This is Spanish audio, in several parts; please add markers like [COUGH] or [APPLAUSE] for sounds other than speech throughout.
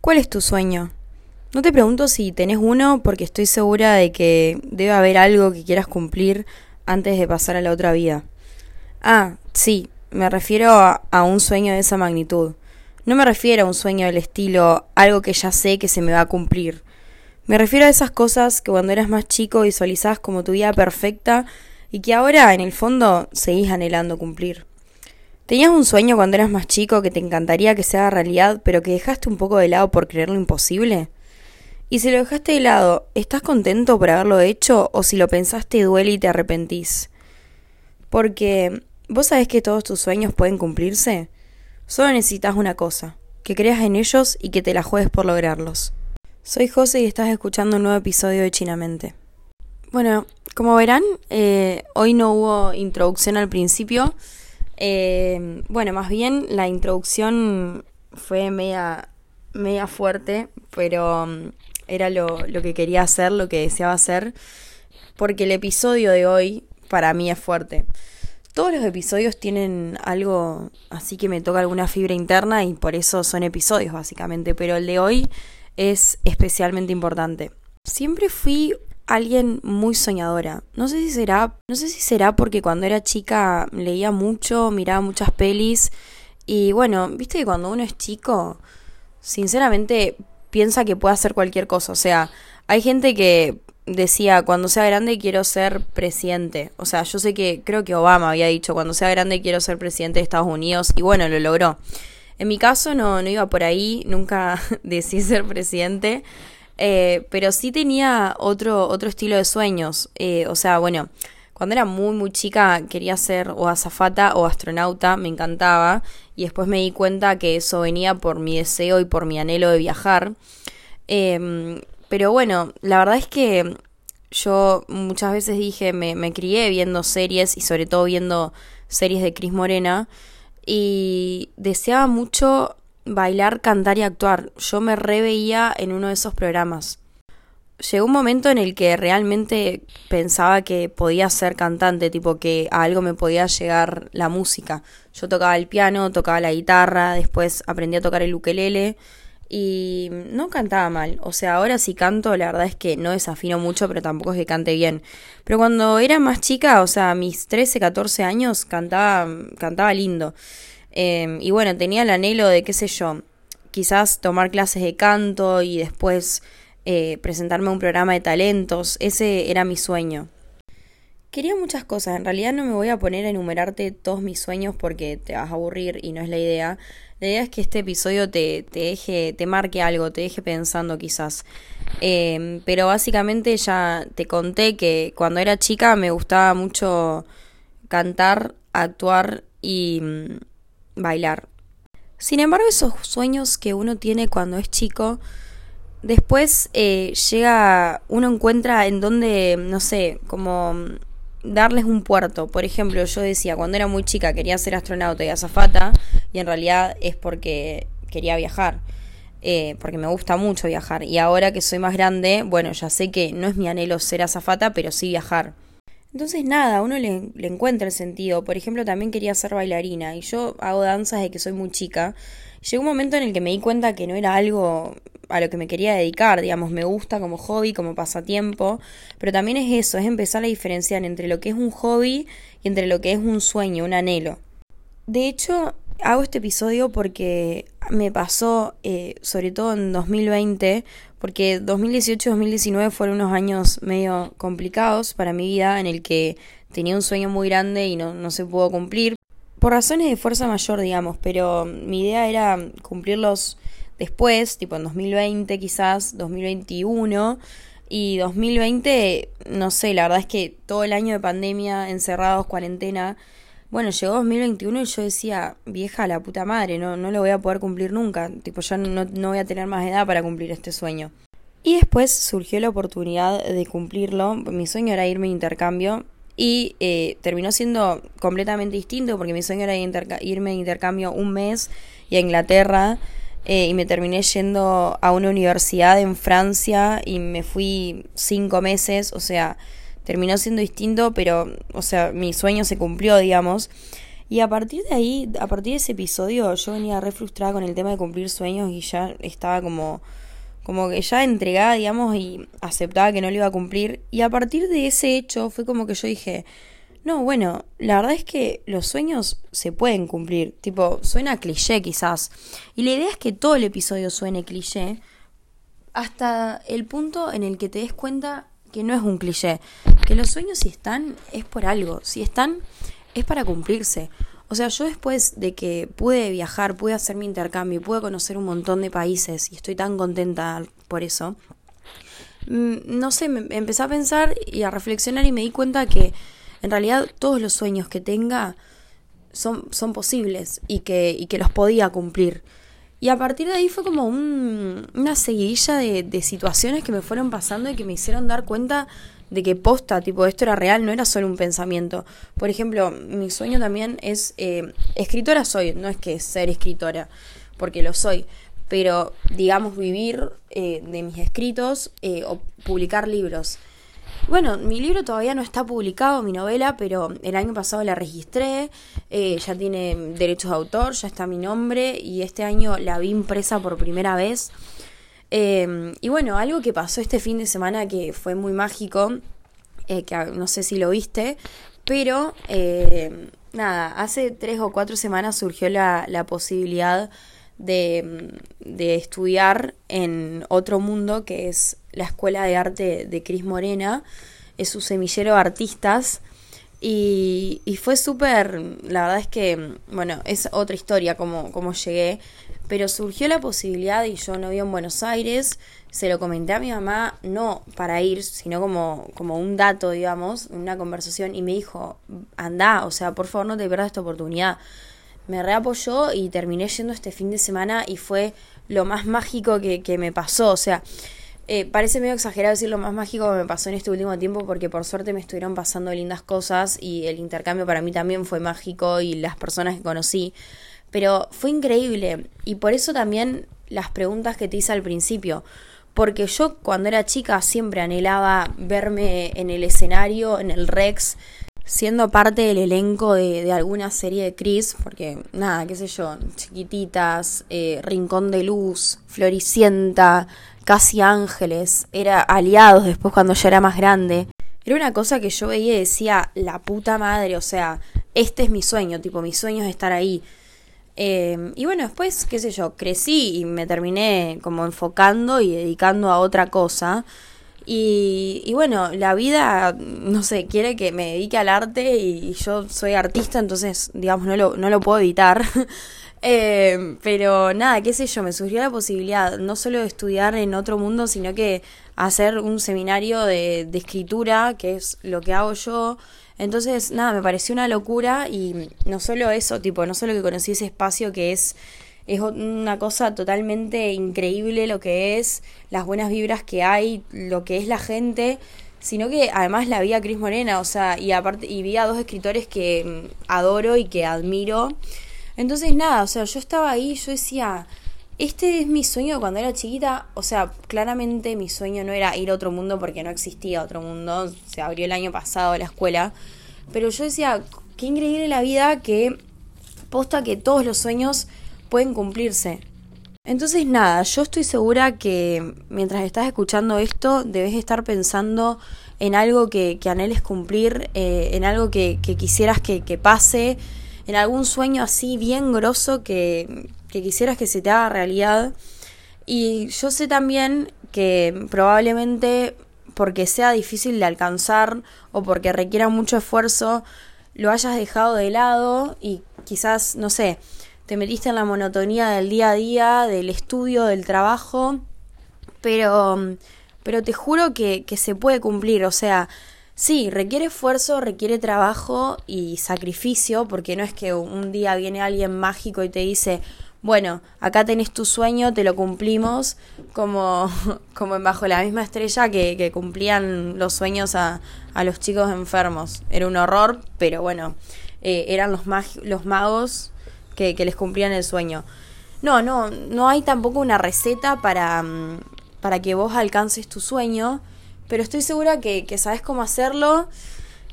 ¿Cuál es tu sueño? No te pregunto si tenés uno porque estoy segura de que debe haber algo que quieras cumplir antes de pasar a la otra vida. Ah, sí, me refiero a, un sueño de esa magnitud. No me refiero a un sueño del estilo algo que ya sé que se me va a cumplir. Me refiero a esas cosas que cuando eras más chico visualizabas como tu vida perfecta y que ahora en el fondo seguís anhelando cumplir. ¿Tenías un sueño cuando eras más chico que te encantaría que se haga realidad, pero que dejaste un poco de lado por creerlo imposible? Y si lo dejaste de lado, ¿estás contento por haberlo hecho o si lo pensaste duele y te arrepentís? Porque vos sabés que todos tus sueños pueden cumplirse. Solo necesitas una cosa, que creas en ellos y que te la juegues por lograrlos. Soy José y estás escuchando un nuevo episodio de Chinamente. Bueno, como verán, eh, hoy no hubo introducción al principio, eh, bueno, más bien la introducción fue media, media fuerte, pero um, era lo que quería hacer, lo que deseaba hacer, porque el episodio de hoy para mí es fuerte. Todos los episodios tienen algo así que me toca alguna fibra interna y por eso son episodios básicamente, pero el de hoy es especialmente importante. Siempre fui alguien muy soñadora. No sé si será, no sé si será porque cuando era chica leía mucho, miraba muchas pelis y bueno, viste que cuando uno es chico, sinceramente piensa que puede hacer cualquier cosa, o sea, hay gente que decía, cuando sea grande quiero ser presidente. O sea, yo sé que creo que Obama había dicho, cuando sea grande quiero ser presidente de Estados Unidos y bueno, lo logró. En mi caso no, no iba por ahí, nunca [LAUGHS] decidí ser presidente. Eh, pero sí tenía otro, otro estilo de sueños. Eh, o sea, bueno, cuando era muy, muy chica quería ser o azafata o astronauta, me encantaba. Y después me di cuenta que eso venía por mi deseo y por mi anhelo de viajar. Em, pero bueno, la verdad es que yo muchas veces dije, me, me crié viendo series y sobre todo viendo series de Cris Morena. Y deseaba mucho bailar, cantar y actuar. Yo me reveía en uno de esos programas. Llegó un momento en el que realmente pensaba que podía ser cantante, tipo que a algo me podía llegar la música. Yo tocaba el piano, tocaba la guitarra, después aprendí a tocar el ukelele y no cantaba mal. O sea, ahora sí canto, la verdad es que no desafino mucho, pero tampoco es que cante bien. Pero cuando era más chica, o sea, mis 13, 14 años, cantaba, cantaba lindo. Em, y bueno, tenía el anhelo de, qué sé yo, quizás tomar clases de canto y después eh, presentarme a un programa de talentos. Ese era mi sueño. Quería muchas cosas, en realidad no me voy a poner a enumerarte todos mis sueños porque te vas a aburrir y no es la idea. La idea es que este episodio te, te deje, te marque algo, te deje pensando quizás. Em, pero básicamente ya te conté que cuando era chica me gustaba mucho cantar, actuar y, mm, bailar. Sin embargo, esos sueños que uno tiene cuando es chico, después eh, llega, uno encuentra en donde, no sé, como darles un puerto. Por ejemplo, yo decía, cuando era muy chica quería ser astronauta y azafata, y en realidad es porque quería viajar. Eh, porque me gusta mucho viajar. Y ahora que soy más grande, bueno, ya sé que no es mi anhelo ser azafata, pero sí viajar. Entonces nada, uno le, encuentra el sentido. Por ejemplo, también quería ser bailarina y yo hago danzas desde que soy muy chica. Llegó un momento en el que me di cuenta que no era algo a lo que me quería dedicar, digamos, me gusta como hobby, como pasatiempo, pero también es eso, es empezar a diferenciar entre lo que es un hobby y entre lo que es un sueño, un anhelo. De hecho, hago este episodio porque me pasó, eh, sobre todo en 2020, porque 2018 y 2019 fueron unos años medio complicados para mi vida en el que tenía un sueño muy grande y no, no se pudo cumplir. Por razones de fuerza mayor, digamos, pero mi idea era cumplirlos después, tipo en 2020 quizás, 2021. Y 2020, no sé, la verdad es que todo el año de pandemia, encerrados, cuarentena, bueno, llegó 2021 y yo decía, vieja, la puta madre, no, no lo voy a poder cumplir nunca. Tipo, ya no, no voy a tener más edad para cumplir este sueño. Y después surgió la oportunidad de cumplirlo. Mi sueño era irme a intercambio y eh, terminó siendo completamente distinto porque mi sueño era irme a intercambio un mes y a Inglaterra. Eh, y me terminé yendo a una universidad en Francia y me fui cinco meses, o sea, terminó siendo distinto, pero, o sea, mi sueño se cumplió, digamos. Y a partir de ahí, a partir de ese episodio, yo venía re frustrada con el tema de cumplir sueños y ya estaba como, como que ya entregada, digamos, y aceptaba que no lo iba a cumplir. Y a partir de ese hecho fue como que yo dije, no, bueno, la verdad es que los sueños se pueden cumplir. Tipo, suena cliché quizás. Y la idea es que todo el episodio suene cliché hasta el punto en el que te des cuenta que no es un cliché. Que los sueños si están es por algo. Si están es para cumplirse. O sea, yo después de que pude viajar, pude hacer mi intercambio, pude conocer un montón de países y estoy tan contenta por eso, mm, no sé, me empecé a pensar y a reflexionar y me di cuenta que en realidad todos los sueños que tenga son, son posibles y que, y que los podía cumplir. Y a partir de ahí fue como una seguidilla de, de, situaciones que me fueron pasando y que me hicieron dar cuenta de que posta, tipo, esto era real, no era solo un pensamiento. Por ejemplo, mi sueño también es, eh, escritora soy, no es que ser escritora, porque lo soy, pero digamos vivir eh, de mis escritos eh, o publicar libros. Bueno, mi libro todavía no está publicado, mi novela, pero el año pasado la registré, eh, ya tiene derechos de autor, ya está mi nombre y este año la vi impresa por primera vez. Em, y bueno, algo que pasó este fin de semana que fue muy mágico, eh, que no sé si lo viste, pero eh, nada, hace tres o cuatro semanas surgió la, posibilidad de, estudiar en otro mundo que es la Escuela de Arte de Cris Morena, es su semillero de artistas. Y, fue súper, la verdad es que, bueno, es otra historia como, como llegué, pero surgió la posibilidad y yo no vivo en Buenos Aires, se lo comenté a mi mamá, no para ir, sino como, como un dato, digamos, una conversación, y me dijo, anda, o sea, por favor no te pierdas esta oportunidad. Me reapoyó y terminé yendo este fin de semana y fue lo más mágico que, que me pasó, o sea, eh, parece medio exagerado decir lo más mágico que me pasó en este último tiempo porque por suerte me estuvieron pasando lindas cosas y el intercambio para mí también fue mágico y las personas que conocí. Pero fue increíble y por eso también las preguntas que te hice al principio. Porque yo cuando era chica siempre anhelaba verme en el escenario, en el Rex, siendo parte del elenco de, alguna serie de Chris, porque nada, qué sé yo, chiquititas, eh, Rincón de Luz, Floricienta, casi ángeles, era aliados después cuando ya era más grande. Era una cosa que yo veía y decía, la puta madre, o sea, este es mi sueño, tipo, mi sueño es estar ahí. Em, y bueno, después, qué sé yo, crecí y me terminé como enfocando y dedicando a otra cosa. Y, y, bueno, la vida, no sé, quiere que me dedique al arte y, yo soy artista, entonces, digamos, no lo, no lo puedo evitar. [LAUGHS] Eh, pero nada, qué sé yo, me surgió la posibilidad no solo de estudiar en otro mundo, sino que hacer un seminario de, de escritura, que es lo que hago yo. Entonces, nada, me pareció una locura y no solo eso, tipo, no solo que conocí ese espacio que es es una cosa totalmente increíble lo que es, las buenas vibras que hay, lo que es la gente, sino que además la vi a Cris Morena, o sea, y aparte y vi a dos escritores que mm, adoro y que admiro. Entonces, nada, o sea, yo estaba ahí, yo decía, este es mi sueño cuando era chiquita, o sea, claramente mi sueño no era ir a otro mundo porque no existía otro mundo, se abrió el año pasado la escuela, pero yo decía, qué increíble la vida que posta que todos los sueños pueden cumplirse. Entonces nada, yo estoy segura que mientras estás escuchando esto debes estar pensando en algo que, anheles cumplir, eh, en algo que, quisieras que, que pase, en algún sueño así bien grosso que, que quisieras que se te haga realidad. Y yo sé también que probablemente porque sea difícil de alcanzar o porque requiera mucho esfuerzo, lo hayas dejado de lado y quizás, no sé, te metiste en la monotonía del día a día, del estudio, del trabajo, pero, pero te juro que, que se puede cumplir, o sea, Sí, requiere esfuerzo, requiere trabajo y sacrificio, porque no es que un día viene alguien mágico y te dice, bueno, acá tenés tu sueño, te lo cumplimos, como, [LAUGHS] como en Bajo la misma estrella que, que cumplían los sueños a, a, los chicos enfermos. Era un horror, pero bueno, eh, eran los, mag los magos que, les cumplían el sueño. No, no, no hay tampoco una receta para, mm, para que vos alcances tu sueño pero estoy segura que, que sabes cómo hacerlo.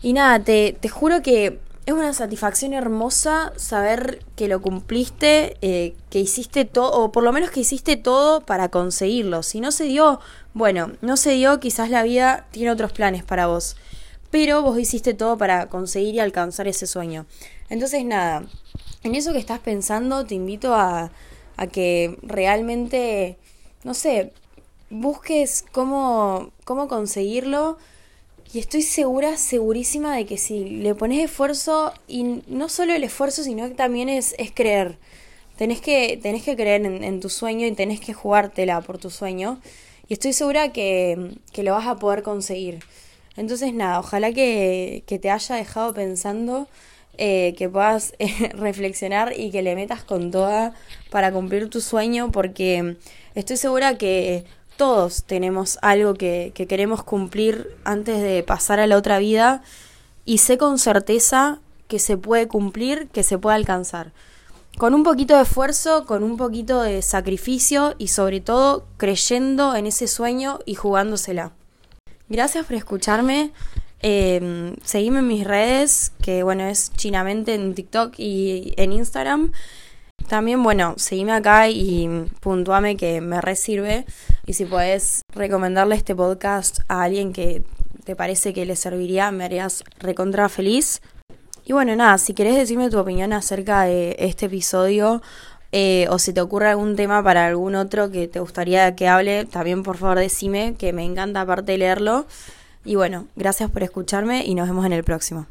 Y nada, te, te juro que es una satisfacción hermosa saber que lo cumpliste, eh, que hiciste todo, o por lo menos que hiciste todo para conseguirlo. Si no se dio, bueno, no se dio, quizás la vida tiene otros planes para vos. Pero vos hiciste todo para conseguir y alcanzar ese sueño. Entonces, nada, en eso que estás pensando, te invito a, a que realmente, no sé, busques cómo, cómo conseguirlo y estoy segura, segurísima de que si le pones esfuerzo, y no solo el esfuerzo, sino que también es, es creer. Tenés que, tenés que creer en, tu sueño y tenés que jugártela por tu sueño. Y estoy segura que, que lo vas a poder conseguir. Entonces, nada, ojalá que, que te haya dejado pensando, eh, que puedas eh, [LAUGHS] reflexionar y que le metas con toda para cumplir tu sueño, porque estoy segura que todos tenemos algo que, queremos cumplir antes de pasar a la otra vida y sé con certeza que se puede cumplir, que se puede alcanzar. Con un poquito de esfuerzo, con un poquito de sacrificio y sobre todo creyendo en ese sueño y jugándosela. Gracias por escucharme. Eh, seguime en mis redes, que bueno, es chinamente en TikTok y en Instagram. También, bueno, seguime acá y puntuame que me resirve. Y si puedes recomendarle este podcast a alguien que te parece que le serviría, me harías recontra feliz. Y bueno, nada, si querés decirme tu opinión acerca de este episodio eh, o si te ocurre algún tema para algún otro que te gustaría que hable, también por favor decime, que me encanta aparte leerlo. Y bueno, gracias por escucharme y nos vemos en el próximo.